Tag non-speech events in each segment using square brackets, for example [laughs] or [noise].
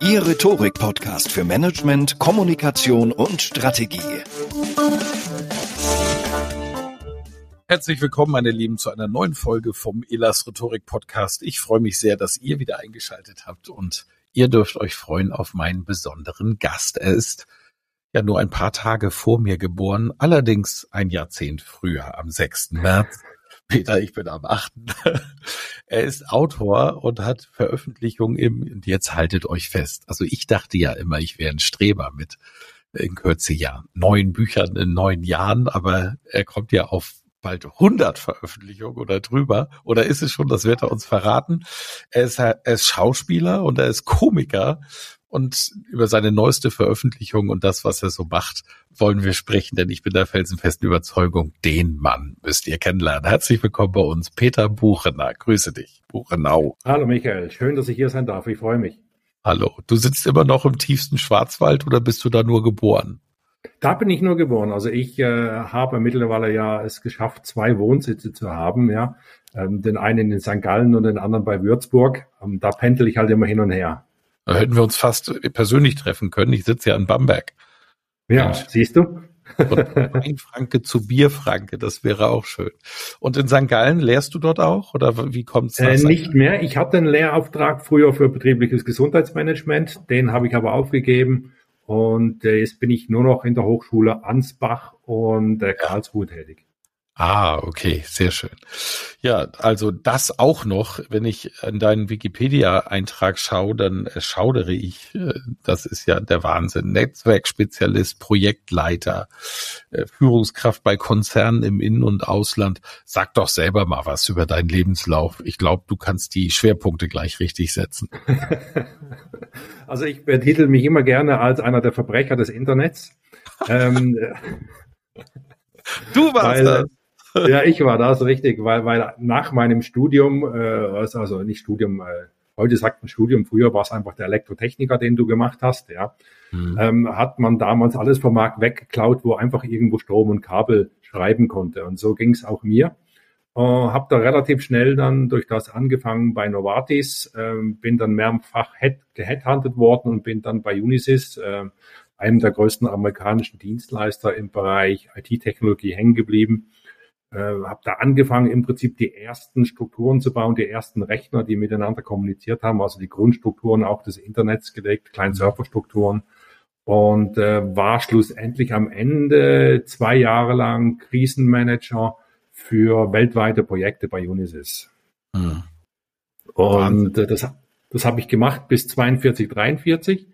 Ihr Rhetorik-Podcast für Management, Kommunikation und Strategie. Herzlich willkommen, meine Lieben, zu einer neuen Folge vom Elas Rhetorik Podcast. Ich freue mich sehr, dass ihr wieder eingeschaltet habt und ihr dürft euch freuen auf meinen besonderen Gast. Er ist ja nur ein paar Tage vor mir geboren, allerdings ein Jahrzehnt früher, am 6. März Peter, ich bin am achten. [laughs] er ist Autor und hat Veröffentlichungen im, und jetzt haltet euch fest. Also ich dachte ja immer, ich wäre ein Streber mit in Kürze ja neun Büchern in neun Jahren, aber er kommt ja auf bald 100 Veröffentlichungen oder drüber. Oder ist es schon, das wird er uns verraten. Er ist, er ist Schauspieler und er ist Komiker und über seine neueste Veröffentlichung und das, was er so macht, wollen wir sprechen, denn ich bin der felsenfesten Überzeugung, den Mann müsst ihr kennenlernen. Herzlich willkommen bei uns, Peter Buchener. Grüße dich, Buchenau. Hallo Michael, schön, dass ich hier sein darf. Ich freue mich. Hallo, du sitzt immer noch im tiefsten Schwarzwald oder bist du da nur geboren? Da bin ich nur geboren. Also ich äh, habe mittlerweile ja es geschafft, zwei Wohnsitze zu haben, ja. Ähm, den einen in St. Gallen und den anderen bei Würzburg. Ähm, da pendel ich halt immer hin und her. Da hätten wir uns fast persönlich treffen können. Ich sitze ja in Bamberg. Ja, Mensch. siehst du? Weinfranke zu Bierfranke, das wäre auch schön. Und in St. Gallen lehrst du dort auch oder wie kommt es? Äh, nicht mehr. Ich hatte einen Lehrauftrag früher für betriebliches Gesundheitsmanagement, den habe ich aber aufgegeben und äh, jetzt bin ich nur noch in der Hochschule Ansbach und äh, Karlsruhe tätig. Ah, okay, sehr schön. Ja, also das auch noch, wenn ich an deinen Wikipedia-Eintrag schaue, dann schaudere ich. Äh, das ist ja der Wahnsinn. Netzwerkspezialist, Projektleiter, äh, Führungskraft bei Konzernen im In- und Ausland. Sag doch selber mal was über deinen Lebenslauf. Ich glaube, du kannst die Schwerpunkte gleich richtig setzen. [laughs] Also ich betitel mich immer gerne als einer der Verbrecher des Internets. ähm, Du warst weil, das [laughs] ja, ich war das richtig, weil, weil nach meinem Studium, äh, also, nicht Studium, äh, heute sagt man Studium, früher war es einfach der Elektrotechniker, den du gemacht hast, ja, mhm. ähm, hat man damals alles vom Markt weggeklaut, wo einfach irgendwo Strom und Kabel schreiben konnte. Und so ging es auch mir. Äh, habe da relativ schnell dann durch das angefangen bei Novartis, äh, bin dann mehrfach geheadhuntet worden und bin dann bei Unisys, äh, einem der größten amerikanischen Dienstleister im Bereich IT-Technologie hängen geblieben äh, habe da angefangen, im Prinzip die ersten Strukturen zu bauen, die ersten Rechner, die miteinander kommuniziert haben, also die Grundstrukturen auch des Internets gelegt, kleine Serverstrukturen und äh, war schlussendlich am Ende zwei Jahre lang Krisenmanager für weltweite Projekte bei Unisys. Mhm. Und äh, das, das habe ich gemacht bis 42, 43.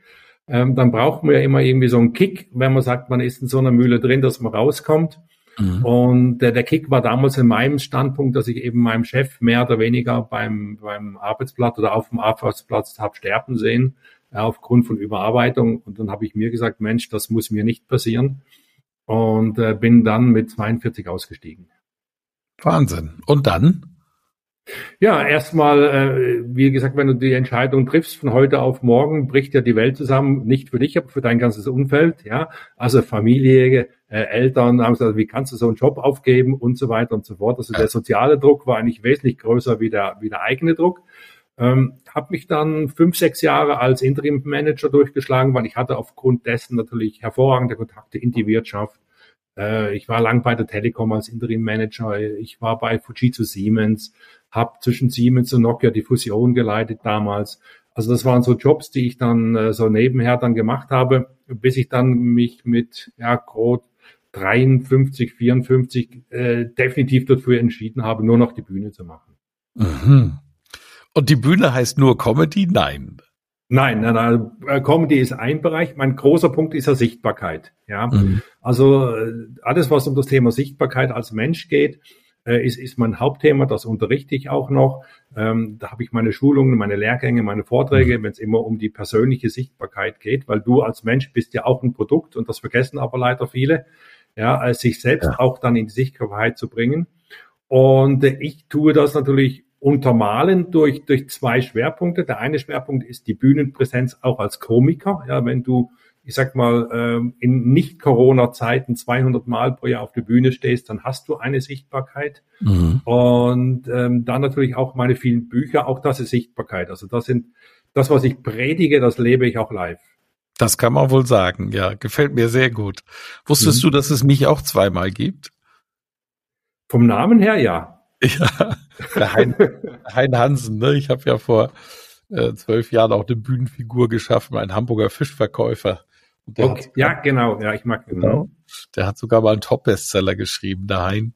Ähm, dann braucht man ja immer irgendwie so einen Kick, wenn man sagt, man ist in so einer Mühle drin, dass man rauskommt. Mhm. Und äh, der Kick war damals in meinem Standpunkt, dass ich eben meinem Chef mehr oder weniger beim, beim Arbeitsplatz oder auf dem Arbeitsplatz habe sterben sehen, äh, aufgrund von Überarbeitung. Und dann habe ich mir gesagt, Mensch, das muss mir nicht passieren. Und äh, bin dann mit 42 ausgestiegen. Wahnsinn. Und dann? Ja, erstmal, äh, wie gesagt, wenn du die Entscheidung triffst von heute auf morgen, bricht ja die Welt zusammen, nicht für dich, aber für dein ganzes Umfeld, ja. Also Familie, äh, Eltern haben gesagt, wie kannst du so einen Job aufgeben und so weiter und so fort. Also der soziale Druck war eigentlich wesentlich größer wie der, wie der eigene Druck. Ähm, habe mich dann fünf, sechs Jahre als Interim-Manager durchgeschlagen, weil ich hatte aufgrund dessen natürlich hervorragende Kontakte in die Wirtschaft, äh, ich war lang bei der Telekom als Interim Manager. Ich war bei Fujitsu Siemens, habe zwischen Siemens und Nokia die Fusion geleitet damals. Also das waren so Jobs, die ich dann äh, so nebenher dann gemacht habe, bis ich dann mich mit ja grob 53, 54 äh, definitiv dafür entschieden habe, nur noch die Bühne zu machen. Mhm. Und die Bühne heißt nur Comedy? Nein. Nein, nein, nein, äh, Comedy ist ein Bereich. Mein großer Punkt ist ja Sichtbarkeit. Ja, mhm. also äh, alles, was um das Thema Sichtbarkeit als Mensch geht, äh, ist, ist mein Hauptthema. Das unterrichte ich auch noch. Ähm, da habe ich meine Schulungen, meine Lehrgänge, meine Vorträge, mhm. wenn es immer um die persönliche Sichtbarkeit geht, weil du als Mensch bist ja auch ein Produkt und das vergessen aber leider viele. Ja, als sich selbst ja. auch dann in die Sichtbarkeit zu bringen. Und äh, ich tue das natürlich untermalen durch, durch zwei Schwerpunkte. Der eine Schwerpunkt ist die Bühnenpräsenz auch als Komiker. Ja, wenn du, ich sag mal, ähm, in Nicht-Corona-Zeiten 200 Mal pro Jahr auf der Bühne stehst, dann hast du eine Sichtbarkeit. Mhm. Und ähm, dann natürlich auch meine vielen Bücher, auch das ist Sichtbarkeit. Also das sind, das, was ich predige, das lebe ich auch live. Das kann man wohl sagen, ja. Gefällt mir sehr gut. Wusstest mhm. du, dass es mich auch zweimal gibt? Vom Namen her, ja. [laughs] Ja, der Hein, hein Hansen, ne? Ich habe ja vor äh, zwölf Jahren auch eine Bühnenfigur geschaffen, ein Hamburger Fischverkäufer. Okay. ja, genau, ja, ich mag genau. Der hat sogar mal einen Top-Bestseller geschrieben, der Hein.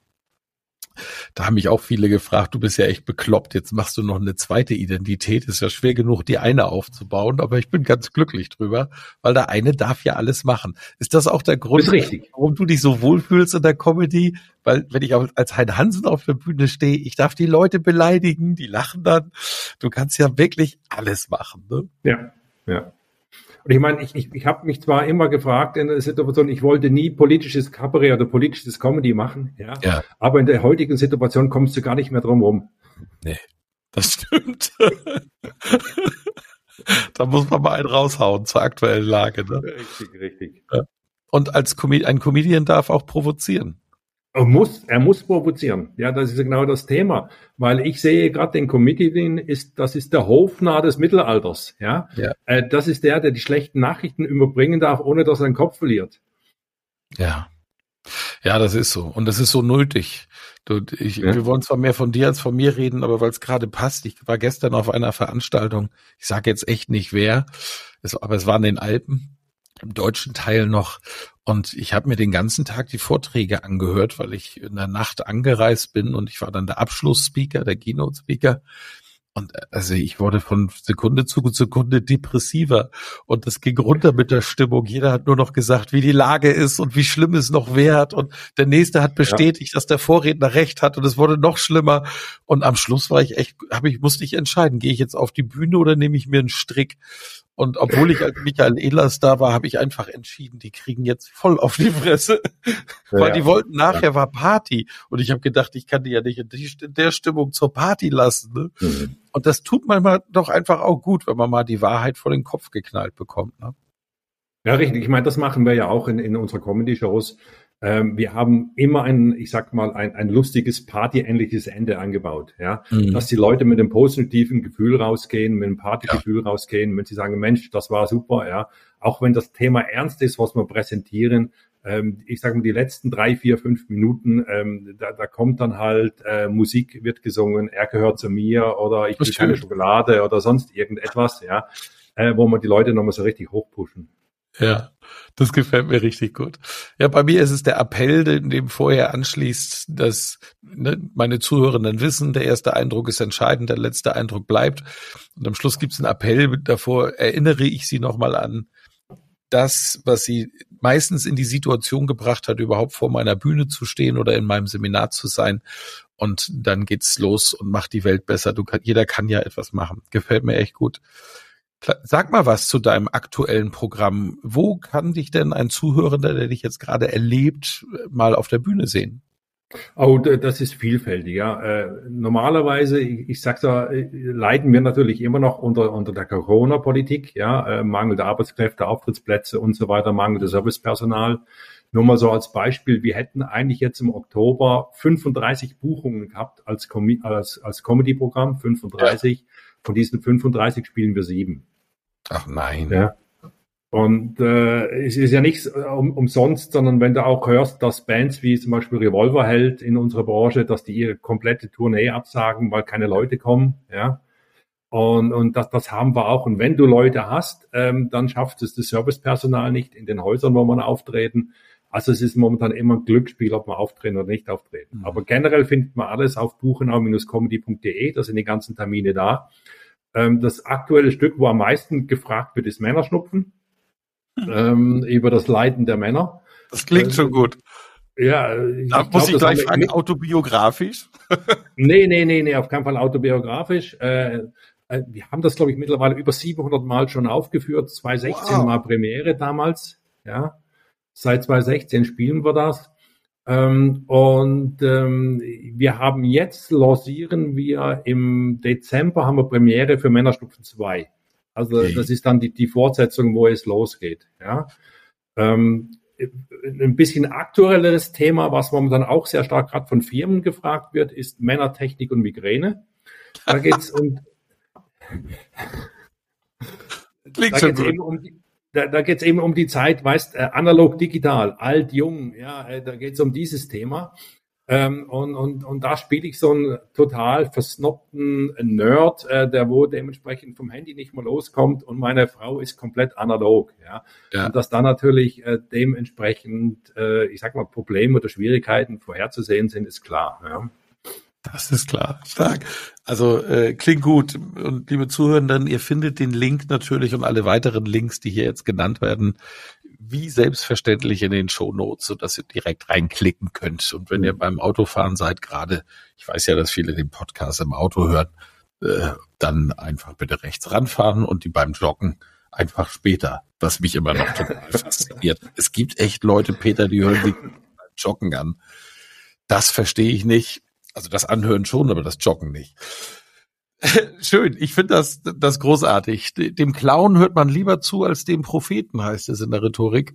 Da haben mich auch viele gefragt, du bist ja echt bekloppt, jetzt machst du noch eine zweite Identität. Ist ja schwer genug, die eine aufzubauen, aber ich bin ganz glücklich drüber, weil der eine darf ja alles machen. Ist das auch der Grund, warum du dich so wohlfühlst in der Comedy? Weil wenn ich als Hein Hansen auf der Bühne stehe, ich darf die Leute beleidigen, die lachen dann. Du kannst ja wirklich alles machen. Ne? Ja, ja. Und ich meine, ich, ich, ich habe mich zwar immer gefragt in der Situation, ich wollte nie politisches Kabarett oder politisches Comedy machen, ja, ja. aber in der heutigen Situation kommst du gar nicht mehr drum rum. Nee, das [laughs] stimmt. da muss man mal einen raushauen zur aktuellen Lage. Ne? Richtig, richtig. Und als Com ein Comedian darf auch provozieren. Er muss, er muss provozieren. Ja, das ist genau das Thema. Weil ich sehe gerade den Comedian ist, das ist der Hofnarr des Mittelalters. Ja, ja. Äh, das ist der, der die schlechten Nachrichten überbringen darf, ohne dass er den Kopf verliert. Ja. Ja, das ist so. Und das ist so nötig. Du, ich, ja. Wir wollen zwar mehr von dir als von mir reden, aber weil es gerade passt. Ich war gestern auf einer Veranstaltung. Ich sage jetzt echt nicht wer, es, aber es war in den Alpen im deutschen Teil noch. Und ich habe mir den ganzen Tag die Vorträge angehört, weil ich in der Nacht angereist bin und ich war dann der Abschlussspeaker, der Keynote-Speaker. Und äh, also ich wurde von Sekunde zu Sekunde depressiver und das ging runter mit der Stimmung. Jeder hat nur noch gesagt, wie die Lage ist und wie schlimm es noch wird. Und der nächste hat bestätigt, ja. dass der Vorredner recht hat und es wurde noch schlimmer. Und am Schluss war ich echt, habe ich musste ich entscheiden, gehe ich jetzt auf die Bühne oder nehme ich mir einen Strick? Und obwohl ich als Michael Ehlers da war, habe ich einfach entschieden, die kriegen jetzt voll auf die Fresse. Ja, Weil die wollten nachher ja. war Party. Und ich habe gedacht, ich kann die ja nicht in, die, in der Stimmung zur Party lassen. Ne? Mhm. Und das tut manchmal doch einfach auch gut, wenn man mal die Wahrheit vor den Kopf geknallt bekommt. Ne? Ja, richtig. Ich meine, das machen wir ja auch in, in unserer Comedy-Shows. Ähm, wir haben immer ein, ich sag mal, ein, ein lustiges Party-ähnliches Ende angebaut, ja, mhm. dass die Leute mit einem positiven Gefühl rausgehen, mit einem Partygefühl ja. rausgehen, wenn sie sagen, Mensch, das war super, ja, auch wenn das Thema ernst ist, was wir präsentieren, ähm, ich sage mal, die letzten drei, vier, fünf Minuten, ähm, da, da kommt dann halt äh, Musik wird gesungen, er gehört zu mir oder ich will keine Schokolade oder sonst irgendetwas, ja, äh, wo man die Leute nochmal so richtig hochpushen. Ja, das gefällt mir richtig gut. Ja, bei mir ist es der Appell, den dem vorher anschließt, dass ne, meine Zuhörenden wissen, der erste Eindruck ist entscheidend, der letzte Eindruck bleibt. Und am Schluss gibt es einen Appell, davor erinnere ich Sie nochmal an das, was Sie meistens in die Situation gebracht hat, überhaupt vor meiner Bühne zu stehen oder in meinem Seminar zu sein. Und dann geht's los und macht die Welt besser. Du jeder kann ja etwas machen. Gefällt mir echt gut. Sag mal was zu deinem aktuellen Programm. Wo kann dich denn ein Zuhörender, der dich jetzt gerade erlebt, mal auf der Bühne sehen? Oh, das ist vielfältig, ja. Äh, normalerweise, ich, ich sag's ja, äh, leiden wir natürlich immer noch unter, unter der Corona-Politik, ja, äh, mangelnde Arbeitskräfte, Auftrittsplätze und so weiter, mangelnde Servicepersonal. Nur mal so als Beispiel, wir hätten eigentlich jetzt im Oktober 35 Buchungen gehabt als, Com als, als Comedy-Programm, 35. Ja. Von diesen 35 spielen wir sieben. Ach nein. Ja. Und äh, es ist ja nichts äh, um, umsonst, sondern wenn du auch hörst, dass Bands wie zum Beispiel Revolverheld in unserer Branche, dass die ihre komplette Tournee absagen, weil keine Leute kommen, ja. Und, und das, das haben wir auch. Und wenn du Leute hast, ähm, dann schafft es das Servicepersonal nicht in den Häusern, wo man auftreten. Also es ist momentan immer ein Glücksspiel, ob man auftreten oder nicht auftreten. Mhm. Aber generell findet man alles auf buchenau-comedy.de, da sind die ganzen Termine da. Ähm, das aktuelle Stück, wo am meisten gefragt wird, ist Männerschnupfen ähm, über das Leiden der Männer. Das klingt äh, schon gut. Ja, ich da muss ich gleich fragen, autobiografisch? [laughs] nee, nee, nee, nee, auf keinen Fall autobiografisch. Äh, äh, wir haben das, glaube ich, mittlerweile über 700 Mal schon aufgeführt. 2016 wow. war Premiere damals. Ja, seit 2016 spielen wir das. Ähm, und ähm, wir haben jetzt lancieren wir im Dezember haben wir Premiere für Männerstufen 2. Also okay. das ist dann die, die Fortsetzung, wo es losgeht. Ja. Ähm, ein bisschen aktuelleres Thema, was momentan auch sehr stark gerade von Firmen gefragt wird, ist Männertechnik und Migräne. Da geht es um. [laughs] Klingt da geht's eben um die, da, da geht es eben um die Zeit, weißt, äh, analog, digital, alt, jung, ja, äh, da geht es um dieses Thema. Ähm, und, und, und da spiele ich so einen total versnobten Nerd, äh, der wo dementsprechend vom Handy nicht mal loskommt und meine Frau ist komplett analog. Ja. ja. Und dass da natürlich äh, dementsprechend, äh, ich sag mal, Probleme oder Schwierigkeiten vorherzusehen sind, ist klar. Ja. Das ist klar. Stark. Also äh, klingt gut. Und liebe Zuhörenden, ihr findet den Link natürlich und alle weiteren Links, die hier jetzt genannt werden, wie selbstverständlich in den Show Notes, sodass ihr direkt reinklicken könnt. Und wenn ihr beim Autofahren seid, gerade, ich weiß ja, dass viele den Podcast im Auto hören, äh, dann einfach bitte rechts ranfahren und die beim Joggen einfach später, was mich immer noch total [laughs] fasziniert. Es gibt echt Leute, Peter, die hören beim Joggen an. Das verstehe ich nicht. Also das Anhören schon, aber das Joggen nicht. [laughs] Schön, ich finde das, das großartig. Dem Clown hört man lieber zu als dem Propheten, heißt es in der Rhetorik.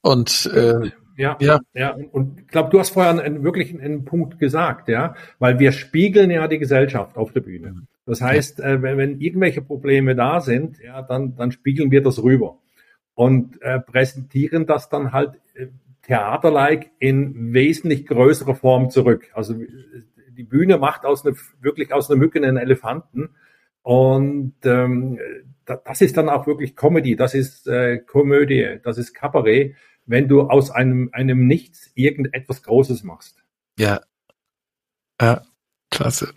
Und äh, ja, ja, ja. Und ich glaube, du hast vorher einen, wirklich einen Punkt gesagt, ja, weil wir spiegeln ja die Gesellschaft auf der Bühne. Das heißt, äh, wenn, wenn irgendwelche Probleme da sind, ja, dann, dann spiegeln wir das rüber und äh, präsentieren das dann halt äh, theaterlike in wesentlich größerer Form zurück. Also die Bühne macht aus einer, wirklich aus einer Mücke einen Elefanten. Und ähm, das ist dann auch wirklich Comedy, das ist äh, Komödie, das ist Kabarett, wenn du aus einem, einem Nichts irgendetwas Großes machst. Ja. Ja, klasse.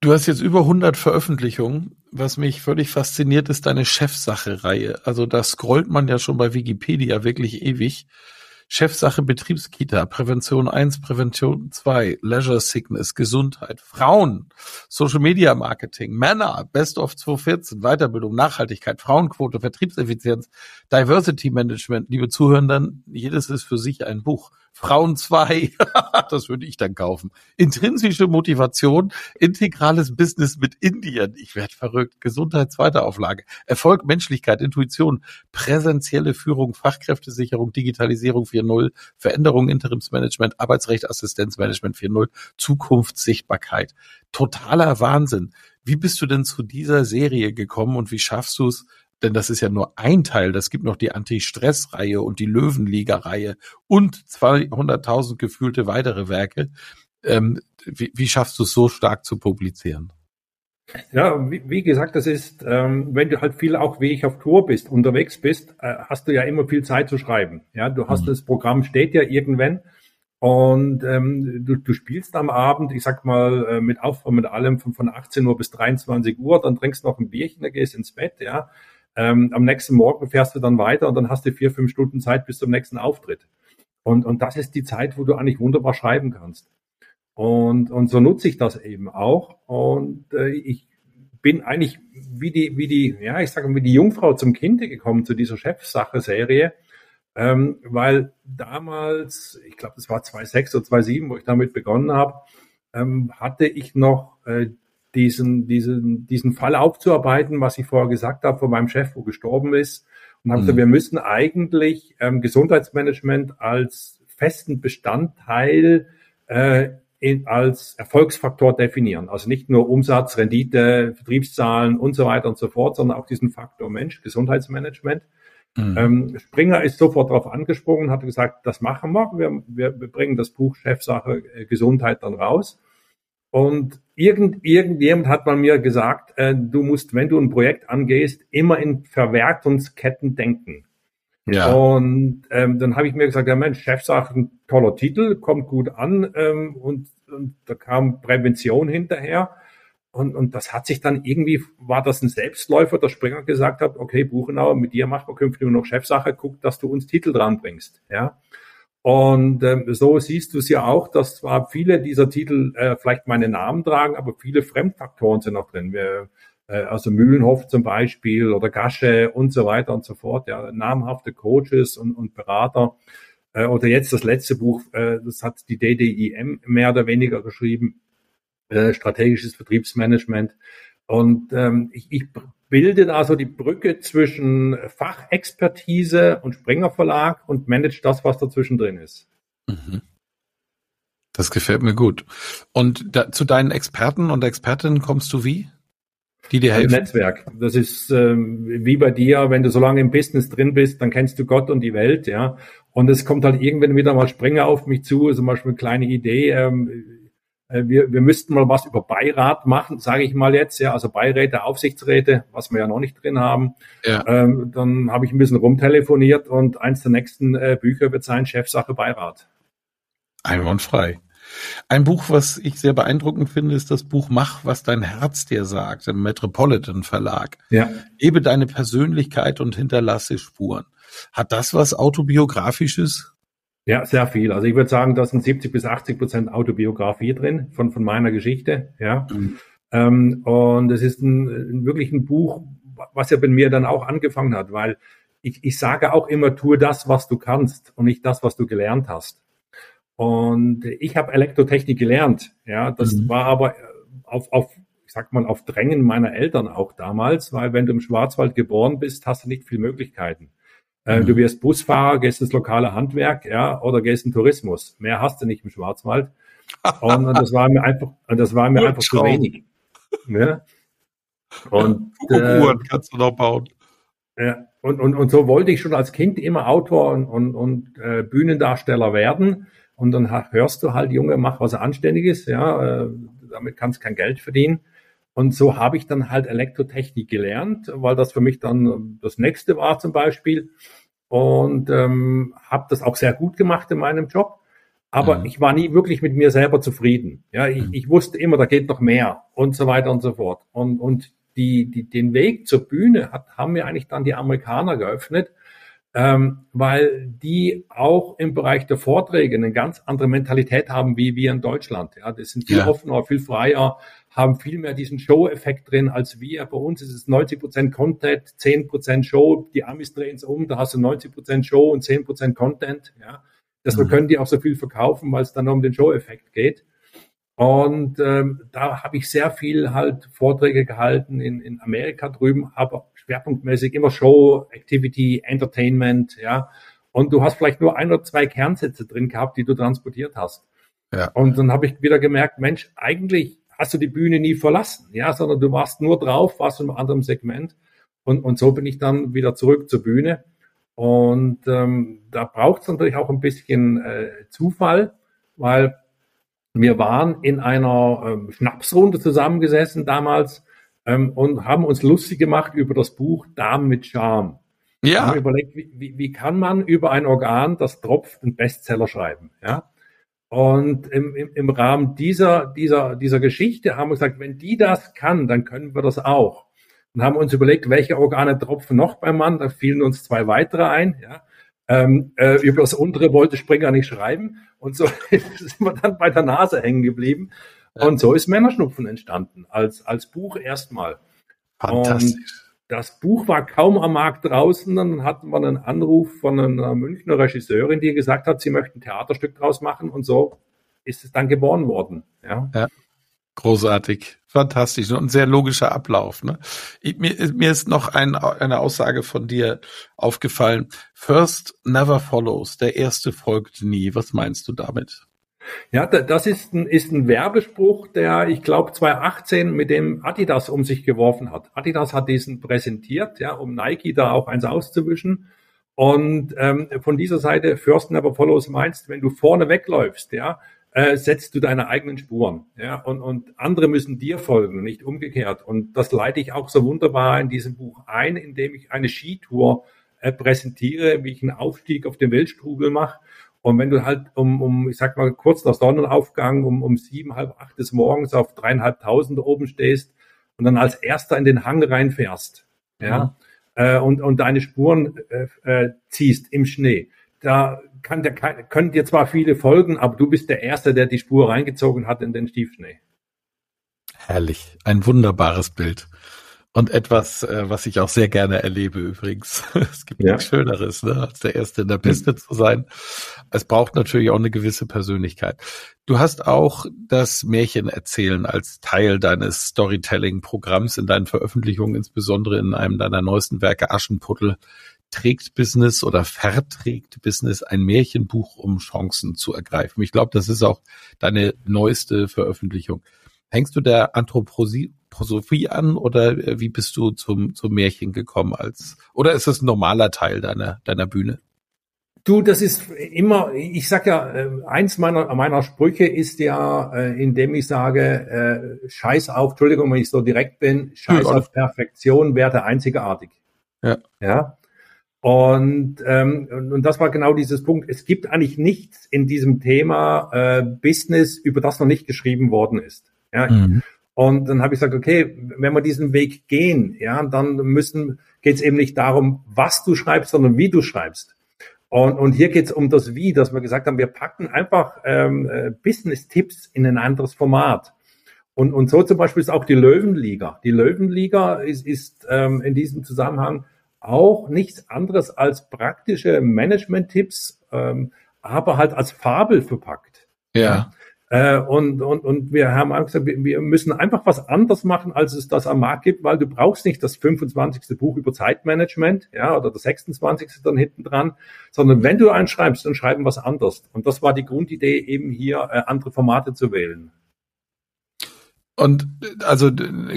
Du hast jetzt über 100 Veröffentlichungen. Was mich völlig fasziniert, ist deine Chefsache-Reihe. Also da scrollt man ja schon bei Wikipedia wirklich ewig. Chefsache Betriebskita, Prävention 1, Prävention 2, Leisure Sickness, Gesundheit, Frauen, Social Media Marketing, Männer, Best of 2014, Weiterbildung, Nachhaltigkeit, Frauenquote, Vertriebseffizienz, Diversity Management. Liebe Zuhörenden, jedes ist für sich ein Buch. Frauen 2, [laughs] das würde ich dann kaufen. Intrinsische Motivation, integrales Business mit Indien. Ich werde verrückt. Gesundheit, zweite Auflage. Erfolg, Menschlichkeit, Intuition, präsentielle Führung, Fachkräftesicherung, Digitalisierung 4.0, Veränderung, Interimsmanagement, Arbeitsrecht, Assistenzmanagement 4.0, Zukunftssichtbarkeit. Totaler Wahnsinn. Wie bist du denn zu dieser Serie gekommen und wie schaffst du es, denn das ist ja nur ein Teil. Das gibt noch die Anti-Stress-Reihe und die Löwenliga-Reihe und 200.000 gefühlte weitere Werke. Ähm, wie, wie schaffst du es so stark zu publizieren? Ja, wie, wie gesagt, das ist, ähm, wenn du halt viel auch wie ich auf Tour bist, unterwegs bist, äh, hast du ja immer viel Zeit zu schreiben. Ja, du hast mhm. das Programm steht ja irgendwann und ähm, du, du spielst am Abend, ich sag mal, äh, mit Aufbau mit allem von, von 18 Uhr bis 23 Uhr, dann trinkst noch ein Bierchen, dann gehst ins Bett, ja. Ähm, am nächsten Morgen fährst du dann weiter und dann hast du vier, fünf Stunden Zeit bis zum nächsten Auftritt. Und, und das ist die Zeit, wo du eigentlich wunderbar schreiben kannst. Und, und so nutze ich das eben auch. Und äh, ich bin eigentlich wie die, wie die, ja, ich sage mal, wie die Jungfrau zum Kind gekommen zu dieser Chefsache-Serie. ähm, weil damals, ich glaube, das war 2006 oder 2007, wo ich damit begonnen habe, ähm, hatte ich noch äh, diesen, diesen, diesen Fall aufzuarbeiten, was ich vorher gesagt habe von meinem Chef, wo gestorben ist. Und habe mhm. gesagt, wir müssen eigentlich ähm, Gesundheitsmanagement als festen Bestandteil äh, in, als Erfolgsfaktor definieren. Also nicht nur Umsatz, Rendite, Vertriebszahlen und so weiter und so fort, sondern auch diesen Faktor Mensch, Gesundheitsmanagement. Mhm. Ähm, Springer ist sofort darauf angesprungen, hat gesagt, das machen wir. Wir, wir, wir bringen das Buch Chefsache äh, Gesundheit dann raus. Und irgend, irgendjemand hat mal mir gesagt, äh, du musst, wenn du ein Projekt angehst, immer in Verwertungsketten denken. Ja. Und ähm, dann habe ich mir gesagt, ja Mensch, Chefsache, ein toller Titel, kommt gut an ähm, und, und da kam Prävention hinterher. Und, und das hat sich dann irgendwie, war das ein Selbstläufer, der Springer gesagt hat, okay, Buchenauer, mit dir machen wir künftig nur noch Chefsache, guck, dass du uns Titel dran bringst. Ja. Und ähm, so siehst du es ja auch, dass zwar viele dieser Titel äh, vielleicht meine Namen tragen, aber viele Fremdfaktoren sind noch drin. Wir, also Mühlenhof zum Beispiel oder Gasche und so weiter und so fort. Ja, namhafte Coaches und, und Berater. Äh, oder jetzt das letzte Buch, äh, das hat die DDIM mehr oder weniger geschrieben, äh, strategisches Vertriebsmanagement. Und ähm, ich, ich bildet also die Brücke zwischen Fachexpertise und Springer Verlag und managt das, was dazwischen drin ist. Mhm. Das gefällt mir gut. Und da, zu deinen Experten und Expertinnen kommst du wie? Die dir helfen? Netzwerk. Das ist ähm, wie bei dir, wenn du so lange im Business drin bist, dann kennst du Gott und die Welt, ja. Und es kommt halt irgendwann wieder mal Springer auf mich zu, zum Beispiel eine kleine Idee. Ähm, äh, wir, wir müssten mal was über Beirat machen, sage ich mal jetzt, ja, also Beiräte, Aufsichtsräte, was wir ja noch nicht drin haben. Ja. Ähm, dann habe ich ein bisschen rumtelefoniert und eins der nächsten äh, Bücher wird sein Chefsache Beirat. Einwandfrei. Ein Buch, was ich sehr beeindruckend finde, ist das Buch Mach, was dein Herz dir sagt, im Metropolitan Verlag. Ja. Ebe deine Persönlichkeit und hinterlasse Spuren. Hat das was autobiografisches? Ja, sehr viel. Also ich würde sagen, da sind 70 bis 80 Prozent Autobiografie drin von, von meiner Geschichte. Ja. Mhm. Ähm, und es ist ein, ein, wirklich ein Buch, was ja bei mir dann auch angefangen hat, weil ich, ich sage auch immer, tue das, was du kannst und nicht das, was du gelernt hast. Und ich habe Elektrotechnik gelernt. Ja, das mhm. war aber auf, auf, ich sag mal, auf Drängen meiner Eltern auch damals, weil wenn du im Schwarzwald geboren bist, hast du nicht viel Möglichkeiten. Äh, mhm. Du wirst Busfahrer, gehst ins lokale Handwerk, ja, oder gehst in Tourismus. Mehr hast du nicht im Schwarzwald. Und, und das war mir einfach, und das war mir einfach zu wenig. Ja? Und äh, kannst du noch bauen. Ja, und, und, und so wollte ich schon als Kind immer Autor und, und, und äh, Bühnendarsteller werden. Und dann hörst du halt, Junge, mach was Anständiges, ja, äh, damit kannst kein Geld verdienen. Und so habe ich dann halt Elektrotechnik gelernt, weil das für mich dann das nächste war zum Beispiel. Und ähm, habe das auch sehr gut gemacht in meinem Job. Aber mhm. ich war nie wirklich mit mir selber zufrieden. Ja, ich, mhm. ich wusste immer, da geht noch mehr und so weiter und so fort. Und, und die, die, den Weg zur Bühne hat, haben mir eigentlich dann die Amerikaner geöffnet, ähm, weil die auch im Bereich der Vorträge eine ganz andere Mentalität haben wie wir in Deutschland. Ja, das sind viel ja. offener, viel freier, haben viel mehr diesen Show-Effekt drin als wir. Bei uns ist es 90 Prozent Content, 10 Prozent Show. Die Amis drehen es um, da hast du 90 Prozent Show und 10 Prozent Content. Ja. Deshalb mhm. können die auch so viel verkaufen, weil es dann um den Show-Effekt geht. Und ähm, da habe ich sehr viel halt Vorträge gehalten in, in Amerika drüben, aber schwerpunktmäßig immer Show, Activity, Entertainment, ja. Und du hast vielleicht nur ein oder zwei Kernsätze drin gehabt, die du transportiert hast. Ja. Und dann habe ich wieder gemerkt, Mensch, eigentlich hast du die Bühne nie verlassen, ja, sondern du warst nur drauf, warst in einem anderen Segment. Und, und so bin ich dann wieder zurück zur Bühne. Und ähm, da braucht es natürlich auch ein bisschen äh, Zufall, weil wir waren in einer ähm, Schnapsrunde zusammengesessen damals ähm, und haben uns lustig gemacht über das Buch Damen mit Charme. Ja. Wir haben überlegt, wie, wie, wie kann man über ein Organ, das tropft, einen Bestseller schreiben, ja. Und im, im, im Rahmen dieser, dieser, dieser Geschichte haben wir gesagt, wenn die das kann, dann können wir das auch. Und haben uns überlegt, welche Organe tropfen noch beim Mann. Da fielen uns zwei weitere ein. Ja. Ähm, äh, über das untere wollte Springer nicht schreiben. Und so [laughs] sind wir dann bei der Nase hängen geblieben. Und so ist Männerschnupfen entstanden, als, als Buch erstmal. Fantastisch. das Buch war kaum am Markt draußen, dann hatten wir einen Anruf von einer Münchner Regisseurin, die gesagt hat, sie möchte ein Theaterstück draus machen und so ist es dann geboren worden. Ja. ja. Großartig, fantastisch und ein sehr logischer Ablauf. Ne? Ich, mir, mir ist noch ein, eine Aussage von dir aufgefallen. First never follows, der erste folgt nie. Was meinst du damit? Ja, das ist ein, ist ein Werbespruch, der, ich glaube, 2018 mit dem Adidas um sich geworfen hat. Adidas hat diesen präsentiert, ja, um Nike da auch eins auszuwischen. Und ähm, von dieser Seite, First Never Follows meinst, wenn du vorne wegläufst, ja, äh, setzt du deine eigenen Spuren. Ja, und, und andere müssen dir folgen, nicht umgekehrt. Und das leite ich auch so wunderbar in diesem Buch ein, indem ich eine Skitour äh, präsentiere, wie ich einen Aufstieg auf den Weltstrubel mache. Und wenn du halt um, um, ich sag mal, kurz nach Sonnenaufgang um, um sieben, halb acht des Morgens auf dreieinhalbtausend oben stehst und dann als erster in den Hang reinfährst, ja, mhm. äh, und, und deine Spuren äh, äh, ziehst im Schnee, da kann der, können dir zwar viele folgen, aber du bist der Erste, der die Spur reingezogen hat in den Stiefschnee. Herrlich. Ein wunderbares Bild. Und etwas, äh, was ich auch sehr gerne erlebe übrigens. [laughs] es gibt ja. nichts Schöneres, ne, als der Erste in der Piste mhm. zu sein. Es braucht natürlich auch eine gewisse Persönlichkeit. Du hast auch das Märchen erzählen als Teil deines Storytelling-Programms in deinen Veröffentlichungen, insbesondere in einem deiner neuesten Werke Aschenputtel trägt Business oder verträgt Business ein Märchenbuch, um Chancen zu ergreifen. Ich glaube, das ist auch deine neueste Veröffentlichung. Hängst du der Anthroposophie an oder äh, wie bist du zum, zum Märchen gekommen als, oder ist das ein normaler Teil deiner, deiner Bühne? Du, das ist immer, ich sag ja, äh, eins meiner, meiner Sprüche ist ja, äh, indem ich sage, scheiß auf, Entschuldigung, wenn ich so direkt bin, scheiß ja, auf Perfektion, werde einzigartig. Ja. Ja. Und, ähm, und das war genau dieses Punkt. Es gibt eigentlich nichts in diesem Thema äh, Business, über das noch nicht geschrieben worden ist. Ja. Mhm. Und dann habe ich gesagt, okay, wenn wir diesen Weg gehen, ja, dann müssen geht es eben nicht darum, was du schreibst, sondern wie du schreibst. Und, und hier geht es um das Wie, dass wir gesagt haben, wir packen einfach ähm, äh, Business-Tipps in ein anderes Format. Und, und so zum Beispiel ist auch die Löwenliga. Die Löwenliga ist, ist ähm, in diesem Zusammenhang auch nichts anderes als praktische Management-Tipps, ähm, aber halt als Fabel verpackt. Ja. Äh, und, und, und wir haben einfach gesagt, wir, wir müssen einfach was anderes machen, als es das am Markt gibt, weil du brauchst nicht das 25. Buch über Zeitmanagement, ja, oder das 26. dann hinten dran, sondern wenn du eins schreibst, dann schreiben was anderes. Und das war die Grundidee, eben hier äh, andere Formate zu wählen. Und also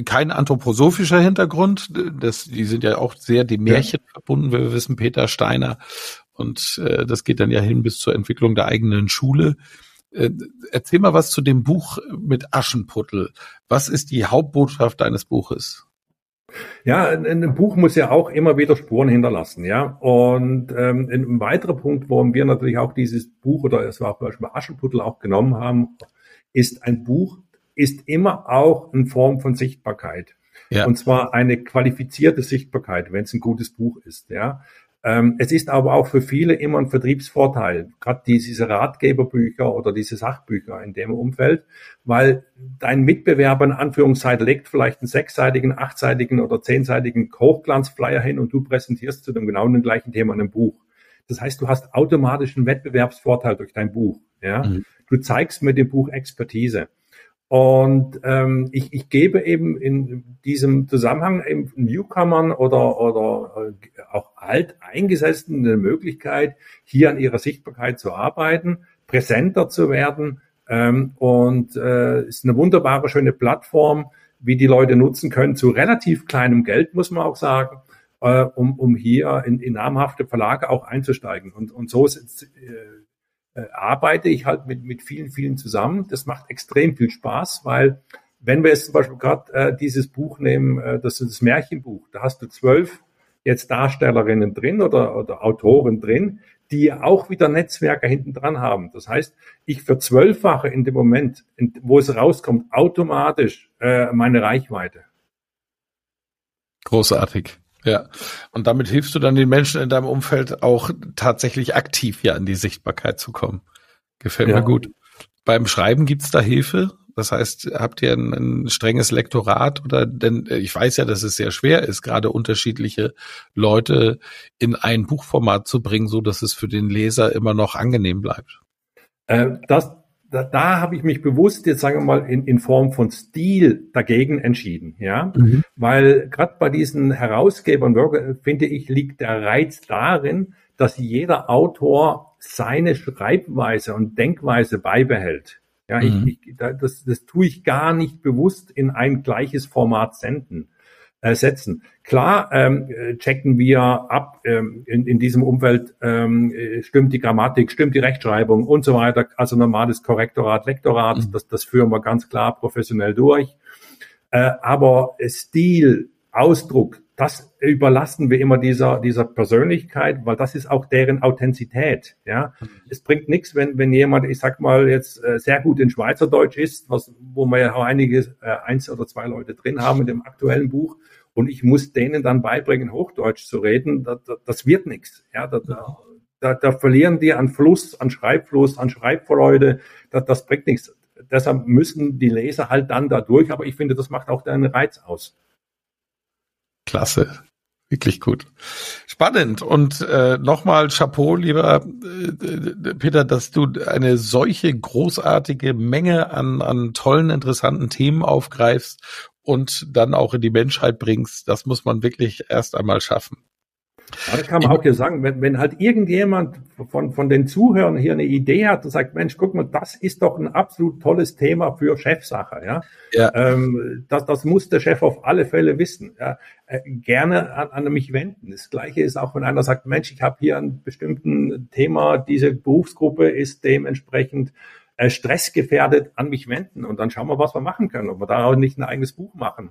kein anthroposophischer Hintergrund, das, die sind ja auch sehr dem Märchen ja. verbunden, wir wissen Peter Steiner. Und äh, das geht dann ja hin bis zur Entwicklung der eigenen Schule. Äh, erzähl mal was zu dem Buch mit Aschenputtel. Was ist die Hauptbotschaft deines Buches? Ja, ein, Buch muss ja auch immer wieder Spuren hinterlassen, ja. Und ähm, ein weiterer Punkt, warum wir natürlich auch dieses Buch oder es war auch zum Beispiel Aschenputtel auch genommen haben, ist ein Buch, ist immer auch eine Form von Sichtbarkeit. Ja. Und zwar eine qualifizierte Sichtbarkeit, wenn es ein gutes Buch ist. Ja. Ähm, es ist aber auch für viele immer ein Vertriebsvorteil, gerade diese Ratgeberbücher oder diese Sachbücher in dem Umfeld, weil dein Mitbewerber in Anführungszeichen legt vielleicht einen sechsseitigen, achtseitigen oder zehnseitigen Hochglanzflyer hin und du präsentierst zu dem genau den gleichen Thema in einem Buch. Das heißt, du hast automatisch einen Wettbewerbsvorteil durch dein Buch. Ja? Mhm. Du zeigst mit dem Buch Expertise. Und ähm, ich, ich gebe eben in diesem Zusammenhang eben Newcomern oder, oder äh, auch alt eingesetzten eine Möglichkeit, hier an ihrer Sichtbarkeit zu arbeiten, präsenter zu werden. Ähm, und äh, ist eine wunderbare, schöne Plattform, wie die Leute nutzen können, zu relativ kleinem Geld, muss man auch sagen, äh, um, um hier in, in namhafte Verlage auch einzusteigen. Und, und so ist, äh, arbeite ich halt mit, mit vielen, vielen zusammen. Das macht extrem viel Spaß, weil wenn wir jetzt zum Beispiel gerade äh, dieses Buch nehmen, äh, das ist das Märchenbuch, da hast du zwölf jetzt Darstellerinnen drin oder, oder Autoren drin, die auch wieder Netzwerke hinten dran haben. Das heißt, ich verzwölffache in dem Moment, wo es rauskommt, automatisch äh, meine Reichweite. Großartig. Ja, und damit hilfst du dann den Menschen in deinem Umfeld auch tatsächlich aktiv ja an die Sichtbarkeit zu kommen. Gefällt ja. mir gut. Beim Schreiben gibt's da Hilfe? Das heißt, habt ihr ein, ein, strenges Lektorat oder denn ich weiß ja, dass es sehr schwer ist, gerade unterschiedliche Leute in ein Buchformat zu bringen, so dass es für den Leser immer noch angenehm bleibt. Äh, das, da, da habe ich mich bewusst jetzt sagen wir mal in, in Form von Stil dagegen entschieden, ja, mhm. weil gerade bei diesen Herausgebern finde ich liegt der Reiz darin, dass jeder Autor seine Schreibweise und Denkweise beibehält. Ja, mhm. ich, ich, das, das tue ich gar nicht bewusst in ein gleiches Format senden, äh, setzen. Klar ähm, checken wir ab ähm, in, in diesem Umfeld, ähm, stimmt die Grammatik, stimmt die Rechtschreibung und so weiter. Also normales Korrektorat, Lektorat, mhm. das, das führen wir ganz klar professionell durch. Äh, aber Stil, Ausdruck, das überlassen wir immer dieser, dieser Persönlichkeit, weil das ist auch deren Authentizität. Ja, mhm. es bringt nichts, wenn, wenn jemand, ich sag mal, jetzt äh, sehr gut in Schweizerdeutsch ist, was, wo wir ja auch einige, äh, eins oder zwei Leute drin haben in dem aktuellen Buch, und ich muss denen dann beibringen, Hochdeutsch zu reden, das, das, das wird nichts. Ja, da, da, da verlieren die an Fluss, an Schreibfluss, an Schreibfreude, das, das bringt nichts. Deshalb müssen die Leser halt dann da durch, aber ich finde, das macht auch den Reiz aus. Klasse. Wirklich gut. Spannend. Und äh, nochmal Chapeau, lieber äh, Peter, dass du eine solche großartige Menge an, an tollen, interessanten Themen aufgreifst und dann auch in die Menschheit bringst. Das muss man wirklich erst einmal schaffen. Ja, das kann man auch hier sagen, wenn, wenn halt irgendjemand von, von den Zuhörern hier eine Idee hat und sagt, Mensch, guck mal, das ist doch ein absolut tolles Thema für Chefsache, ja. ja. Ähm, das, das muss der Chef auf alle Fälle wissen. Ja. Äh, gerne an, an mich wenden. Das Gleiche ist auch, wenn einer sagt, Mensch, ich habe hier ein bestimmten Thema, diese Berufsgruppe ist dementsprechend äh, stressgefährdet, an mich wenden und dann schauen wir, was wir machen können, ob wir daraus nicht ein eigenes Buch machen.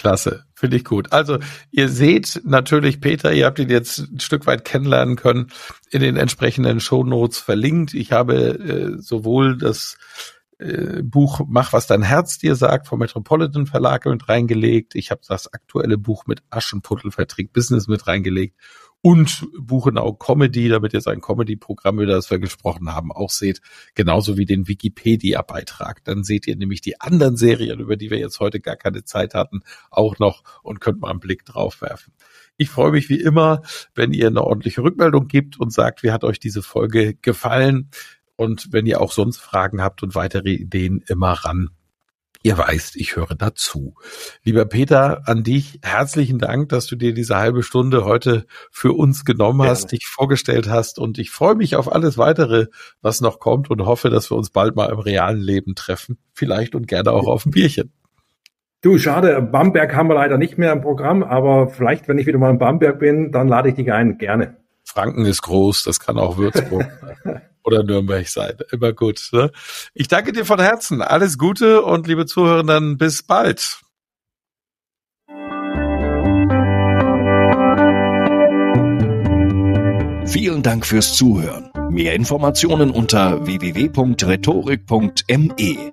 Klasse, finde ich gut. Also ihr seht natürlich Peter, ihr habt ihn jetzt ein Stück weit kennenlernen können, in den entsprechenden Shownotes verlinkt. Ich habe äh, sowohl das äh, Buch Mach, was dein Herz dir sagt vom Metropolitan Verlag mit reingelegt. Ich habe das aktuelle Buch mit Aschenputtel Vertrieb Business mit reingelegt und Buchenau Comedy, damit ihr sein Comedy-Programm, über das wir gesprochen haben, auch seht, genauso wie den Wikipedia-Beitrag. Dann seht ihr nämlich die anderen Serien, über die wir jetzt heute gar keine Zeit hatten, auch noch und könnt mal einen Blick drauf werfen. Ich freue mich wie immer, wenn ihr eine ordentliche Rückmeldung gibt und sagt, wie hat euch diese Folge gefallen? Und wenn ihr auch sonst Fragen habt und weitere Ideen, immer ran Ihr weißt, ich höre dazu. Lieber Peter, an dich herzlichen Dank, dass du dir diese halbe Stunde heute für uns genommen hast, Gerne. dich vorgestellt hast und ich freue mich auf alles weitere, was noch kommt und hoffe, dass wir uns bald mal im realen Leben treffen. Vielleicht und gerne auch auf ein Bierchen. Du, schade, Bamberg haben wir leider nicht mehr im Programm, aber vielleicht, wenn ich wieder mal in Bamberg bin, dann lade ich dich ein. Gerne. Franken ist groß, das kann auch Würzburg. [laughs] oder Nürnberg sein. Immer gut. Ne? Ich danke dir von Herzen. Alles Gute und liebe Zuhörenden, bis bald. Vielen Dank fürs Zuhören. Mehr Informationen unter www.rhetorik.me.